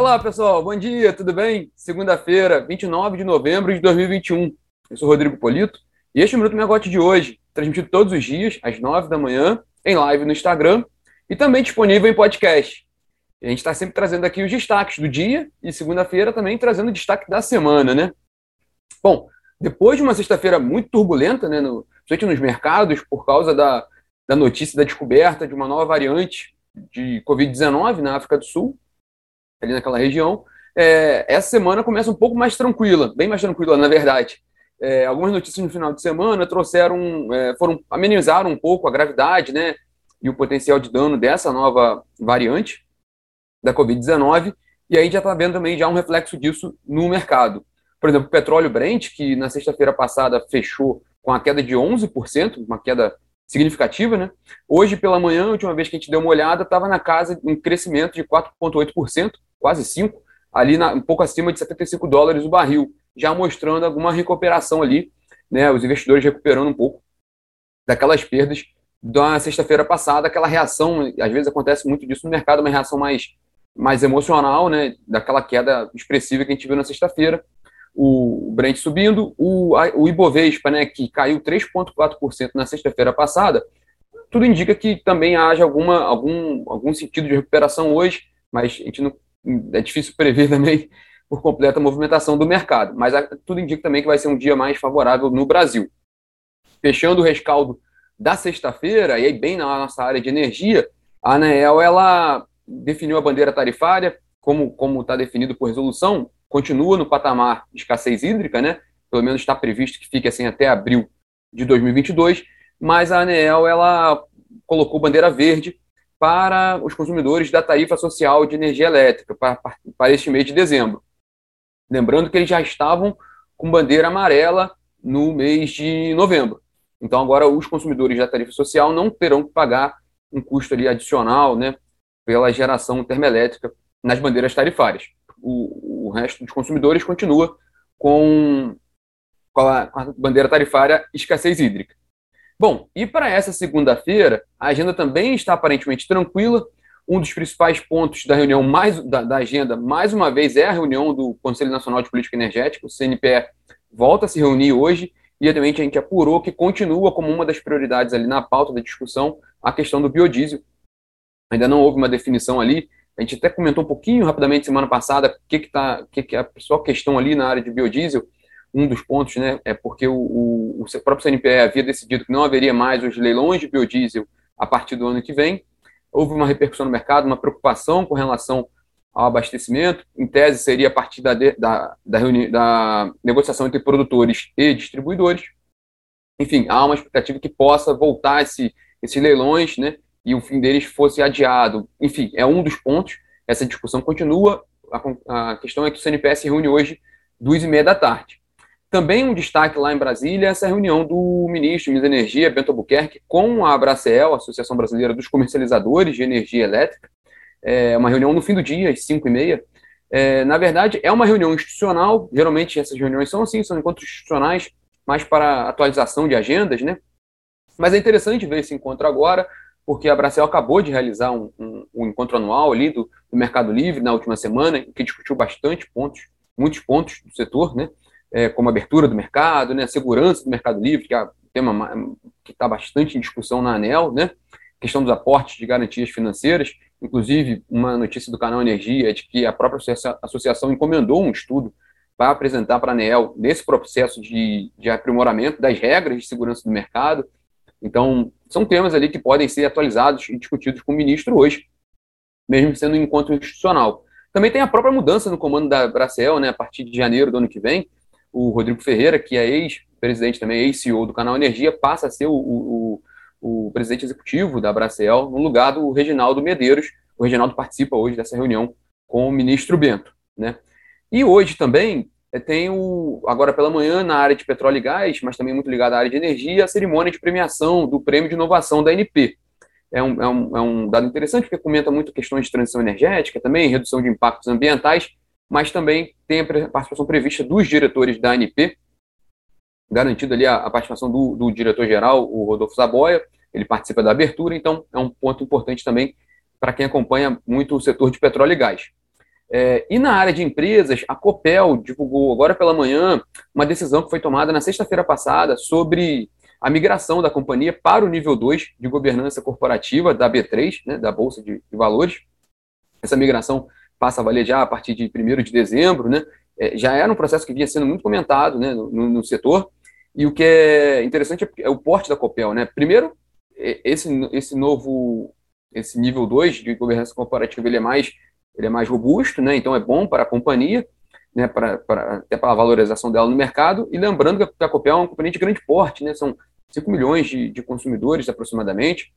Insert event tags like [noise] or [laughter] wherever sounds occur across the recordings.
Olá, pessoal. Bom dia, tudo bem? Segunda-feira, 29 de novembro de 2021. Eu sou Rodrigo Polito e este é o Minuto Megote de hoje, transmitido todos os dias, às 9 da manhã, em live no Instagram e também disponível em podcast. A gente está sempre trazendo aqui os destaques do dia e segunda-feira também trazendo o destaque da semana, né? Bom, depois de uma sexta-feira muito turbulenta, né, no, principalmente nos mercados, por causa da, da notícia da descoberta de uma nova variante de Covid-19 na África do Sul, ali naquela região, é, essa semana começa um pouco mais tranquila, bem mais tranquila, na verdade. É, algumas notícias no final de semana trouxeram, é, foram amenizaram um pouco a gravidade, né, e o potencial de dano dessa nova variante da Covid-19, e aí já está vendo também já um reflexo disso no mercado. Por exemplo, o petróleo Brent, que na sexta-feira passada fechou com a queda de 11%, uma queda significativa, né? Hoje pela manhã, a última vez que a gente deu uma olhada, estava na casa um crescimento de 4,8%, quase 5%, ali na, um pouco acima de 75 dólares o barril, já mostrando alguma recuperação ali, né? Os investidores recuperando um pouco daquelas perdas da sexta-feira passada, aquela reação, às vezes acontece muito disso no mercado, uma reação mais, mais emocional, né? Daquela queda expressiva que a gente viu na sexta-feira o Brent subindo, o, o Ibovespa, né, que caiu 3,4% na sexta-feira passada, tudo indica que também haja alguma, algum, algum sentido de recuperação hoje, mas a gente não, é difícil prever [laughs] também por completa movimentação do mercado. Mas tudo indica também que vai ser um dia mais favorável no Brasil. Fechando o rescaldo da sexta-feira, e aí bem na nossa área de energia, a ANEEL ela definiu a bandeira tarifária, como está definido por resolução, continua no patamar de escassez hídrica, né? Pelo menos está previsto que fique assim até abril de 2022, mas a ANEEL ela colocou bandeira verde para os consumidores da tarifa social de energia elétrica para, para este mês de dezembro. Lembrando que eles já estavam com bandeira amarela no mês de novembro. Então agora os consumidores da tarifa social não terão que pagar um custo ali adicional, né, pela geração termoelétrica nas bandeiras tarifárias o, o resto dos consumidores continua com, com, a, com a bandeira tarifária escassez hídrica. Bom, e para essa segunda-feira, a agenda também está aparentemente tranquila. Um dos principais pontos da reunião mais da, da, agenda, mais uma vez, é a reunião do Conselho Nacional de Política Energética, o CNPE volta a se reunir hoje, e obviamente a gente apurou que continua como uma das prioridades ali na pauta da discussão a questão do biodiesel. Ainda não houve uma definição ali, a gente até comentou um pouquinho rapidamente semana passada o que, que, tá, que, que é a principal questão ali na área de biodiesel. Um dos pontos né, é porque o, o, o próprio CNPE havia decidido que não haveria mais os leilões de biodiesel a partir do ano que vem. Houve uma repercussão no mercado, uma preocupação com relação ao abastecimento. Em tese, seria a partir da, da, da, da negociação entre produtores e distribuidores. Enfim, há uma expectativa que possa voltar esse, esses leilões, né? e o fim deles fosse adiado. Enfim, é um dos pontos. Essa discussão continua. A, a questão é que o CNPS reúne hoje, duas e meia da tarde. Também um destaque lá em Brasília essa reunião do ministro de Energia, Bento Albuquerque, com a Abracel, Associação Brasileira dos Comercializadores de Energia Elétrica. É uma reunião no fim do dia, às cinco e meia. É, na verdade, é uma reunião institucional. Geralmente essas reuniões são assim, são encontros institucionais, mais para atualização de agendas, né? Mas é interessante ver esse encontro agora, porque a Bracel acabou de realizar um, um, um encontro anual ali do, do, Mercado Livre na última semana, que discutiu bastante pontos, muitos pontos do setor, né? É, como abertura do mercado, né? Segurança do Mercado Livre, que é um tema que está bastante em discussão na ANEL, né? questão dos aportes de garantias financeiras, inclusive uma notícia do canal Energia é de que a própria associação encomendou um estudo para apresentar para a ANEL nesse processo de, de aprimoramento das regras de segurança do mercado, então, são temas ali que podem ser atualizados e discutidos com o ministro hoje, mesmo sendo um encontro institucional. Também tem a própria mudança no comando da Bracel, né, a partir de janeiro do ano que vem. O Rodrigo Ferreira, que é ex-presidente também, ex-CEO do canal Energia, passa a ser o, o, o, presidente executivo da Bracel, no lugar do Reginaldo Medeiros. O Reginaldo participa hoje dessa reunião com o ministro Bento. Né? E hoje também é, tem o, agora pela manhã, na área de petróleo e gás, mas também muito ligado à área de energia, a cerimônia de premiação do Prêmio de Inovação da ANP. É um, é um, é um dado interessante, porque comenta muito questões de transição energética também, redução de impactos ambientais, mas também tem a participação prevista dos diretores da ANP, garantido ali a, a participação do, do diretor-geral, o Rodolfo Zaboia, ele participa da abertura, então é um ponto importante também para quem acompanha muito o setor de petróleo e gás. É, e na área de empresas, a Copel divulgou agora pela manhã uma decisão que foi tomada na sexta-feira passada sobre a migração da companhia para o nível 2 de governança corporativa da B3, né, da Bolsa de, de Valores. Essa migração passa a valer já a partir de 1 de dezembro, né? É, já era um processo que vinha sendo muito comentado né, no, no, setor, e o que é interessante é, é o porte da Copel. Né? Primeiro, esse, esse novo, esse nível 2 de governança corporativa, ele é mais, ele é mais robusto, né? então é bom para a companhia, né, para, para, até para a valorização dela no mercado, e lembrando que a Copel é uma companhia de grande porte, né? são 5 milhões de, de consumidores aproximadamente,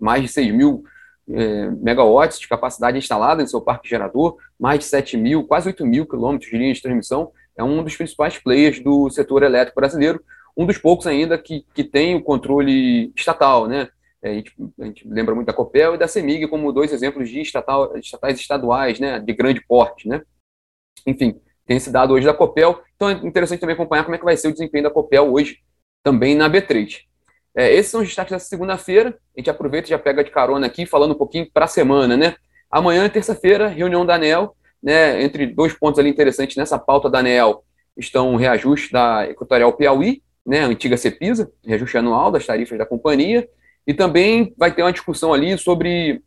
mais de 6 mil é, megawatts de capacidade instalada em seu parque gerador, mais de 7 mil, quase 8 mil quilômetros de linha de transmissão, é um dos principais players do setor elétrico brasileiro, um dos poucos ainda que, que tem o controle estatal, né? É, a, gente, a gente lembra muito da Copel e da CEMIG como dois exemplos de estatal, estatais estaduais, né, de grande porte, né? Enfim, tem esse dado hoje da Copel, então é interessante também acompanhar como é que vai ser o desempenho da Copel hoje também na B3. É, esses são os destaques dessa segunda-feira. A gente aproveita e já pega de carona aqui, falando um pouquinho para a semana, né? Amanhã, terça-feira, reunião da ANEL, né? Entre dois pontos ali interessantes nessa pauta da ANEL estão o reajuste da Equatorial Piauí, né? A antiga CEPISA, reajuste anual das tarifas da companhia, e também vai ter uma discussão ali sobre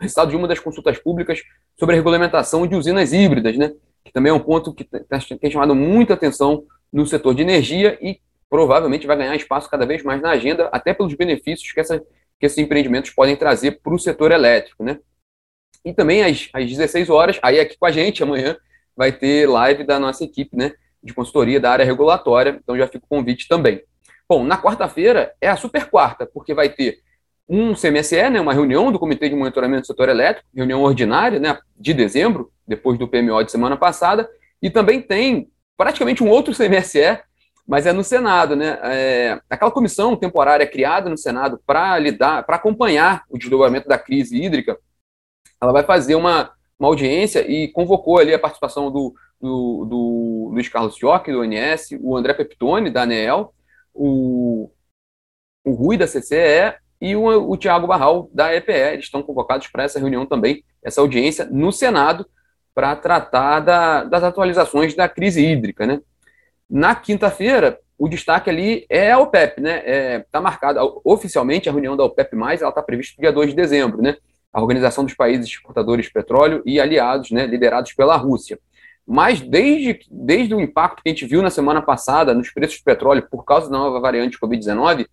o resultado de uma das consultas públicas sobre a regulamentação de usinas híbridas, né? Que também é um ponto que tá, tem chamado muita atenção no setor de energia e provavelmente vai ganhar espaço cada vez mais na agenda, até pelos benefícios que, essa, que esses empreendimentos podem trazer para o setor elétrico, né? E também às, às 16 horas, aí aqui com a gente amanhã, vai ter live da nossa equipe, né? De consultoria da área regulatória, então já fica o convite também. Bom, na quarta-feira é a super quarta, porque vai ter um CMSE, né, uma reunião do Comitê de Monitoramento do Setor Elétrico, reunião ordinária, né, de dezembro, depois do PMO de semana passada, e também tem praticamente um outro [laughs] CMSE mas é no Senado, né? É, aquela comissão temporária criada no Senado para lidar, para acompanhar o desdobramento da crise hídrica, ela vai fazer uma, uma audiência e convocou ali a participação do, do, do Luiz Carlos Fiocchi, do ONS, o André Peptoni, da ANEEL, o, o Rui, da CCE, e o, o Tiago Barral, da EPE. Eles estão convocados para essa reunião também, essa audiência no Senado, para tratar da, das atualizações da crise hídrica, né? Na quinta-feira, o destaque ali é a OPEP, né? Está é, tá marcada oficialmente a reunião da OPEP, ela está prevista para dia 2 de dezembro, né? A Organização dos Países Exportadores de Petróleo e aliados, né? Liderados pela Rússia. Mas desde, desde o impacto que a gente viu na semana passada nos preços do petróleo por causa da nova variante Covid-19,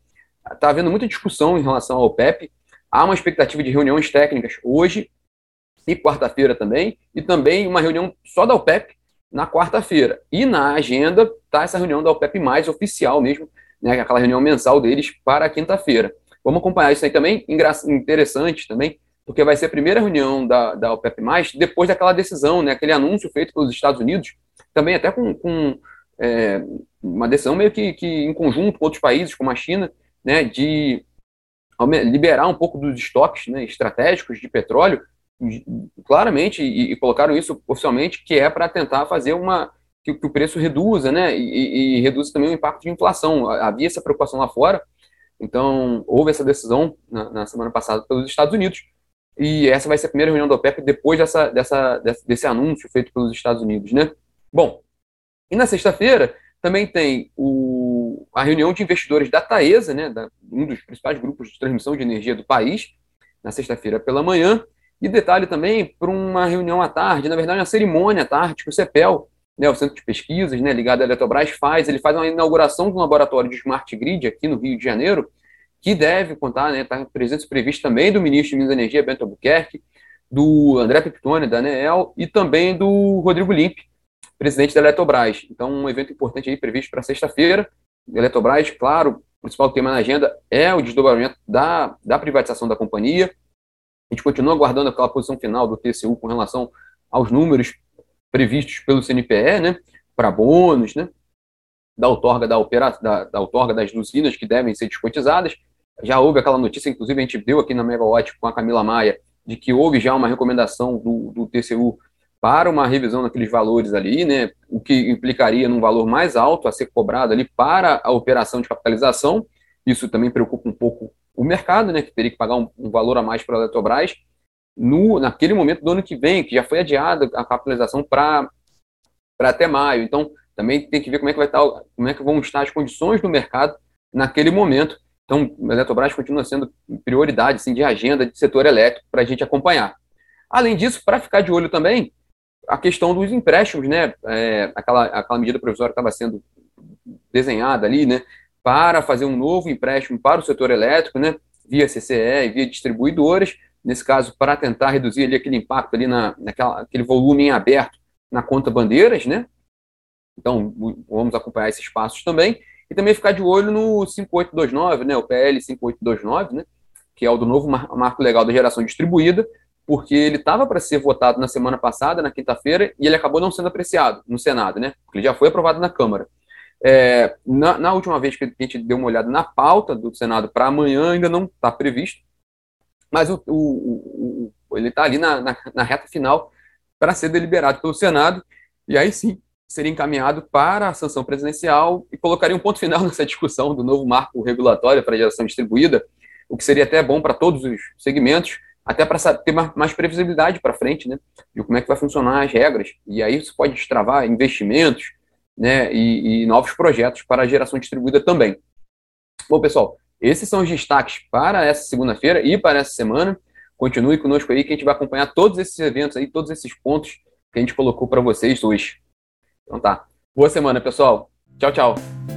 está havendo muita discussão em relação à OPEP. Há uma expectativa de reuniões técnicas hoje e quarta-feira também, e também uma reunião só da OPEP na quarta-feira. E na agenda está essa reunião da OPEP, mais oficial mesmo, né, aquela reunião mensal deles para quinta-feira. Vamos acompanhar isso aí também, interessante também, porque vai ser a primeira reunião da, da OPEP, depois daquela decisão, né, aquele anúncio feito pelos Estados Unidos, também até com, com é, uma decisão meio que, que em conjunto com outros países, como a China, né, de liberar um pouco dos estoques né, estratégicos de petróleo claramente, e, e, colocaram isso oficialmente, que é para tentar fazer uma. Que, que, o preço reduza, né? E, e reduza também o impacto de inflação. Havia essa preocupação lá fora, então houve essa decisão na, na semana passada pelos Estados Unidos, e essa vai ser a primeira reunião da OPEP depois dessa, dessa, desse, anúncio feito pelos Estados Unidos, né? Bom, e na sexta-feira também tem o, a reunião de investidores da Taesa, né, da, um dos principais grupos de transmissão de energia do país, na sexta-feira pela manhã, e detalhe também, para uma reunião à tarde, na verdade, uma cerimônia à tarde, que o CEPEL, né, o Centro de Pesquisas, né, ligado à Eletrobras, faz. Ele faz uma inauguração de um laboratório de Smart Grid aqui no Rio de Janeiro, que deve contar, né, está presença prevista também do ministro de Minas e Energia, Bento Albuquerque, do André Peptone, da ANEEL, e também do Rodrigo Limpe, presidente da Eletrobras. Então, um evento importante aí previsto para sexta-feira. Eletrobras, claro, o principal tema na agenda é o desdobramento da, da privatização da companhia, gente continua aguardando aquela posição final do TCU com relação aos números previstos pelo CNPE, né, para bônus, né, da outorga, da, opera, da, da outorga das usinas que devem ser descotizadas. Já houve aquela notícia, inclusive a gente deu aqui na Megawatt com a Camila Maia, de que houve já uma recomendação do, do TCU para uma revisão daqueles valores ali, né, o que implicaria num valor mais alto a ser cobrado ali para a operação de capitalização. Isso também preocupa um pouco o mercado, né, que teria que pagar um, um valor a mais para a Eletrobras. no, naquele momento do ano que vem, que já foi adiada a capitalização para até maio. Então, também tem que ver como é que vai estar, como é que vão estar as condições do mercado naquele momento. Então, a Eletrobras continua sendo prioridade assim, de agenda de setor elétrico para a gente acompanhar. Além disso, para ficar de olho também, a questão dos empréstimos, né? É, aquela, aquela medida provisória estava sendo desenhada ali, né? Para fazer um novo empréstimo para o setor elétrico, né? Via CCE e via distribuidoras, nesse caso, para tentar reduzir ali aquele impacto ali na, naquela, aquele volume em aberto na conta bandeiras, né? Então, vamos acompanhar esses passos também. E também ficar de olho no 5829, né? O PL 5829, né? Que é o do novo marco legal da geração distribuída, porque ele estava para ser votado na semana passada, na quinta-feira, e ele acabou não sendo apreciado no Senado, né? Porque ele já foi aprovado na Câmara. É, na, na, última vez que a gente deu uma olhada na pauta do Senado para amanhã, ainda não está previsto, mas o, o, o ele está ali na, na, na, reta final para ser deliberado pelo Senado, e aí sim seria encaminhado para a sanção presidencial e colocaria um ponto final [laughs] nessa discussão do novo marco regulatório para a geração distribuída, o que seria até bom para todos os segmentos, até para ter mais previsibilidade para frente, né, de como é que vai funcionar as regras, e aí isso pode destravar investimentos, né, e, e novos projetos para a geração distribuída também. Bom, pessoal, esses são os destaques para essa segunda-feira e para essa semana. Continue conosco aí que a gente vai acompanhar todos esses eventos aí, todos esses pontos que a gente colocou para vocês hoje. Então tá. Boa semana, pessoal. Tchau, tchau.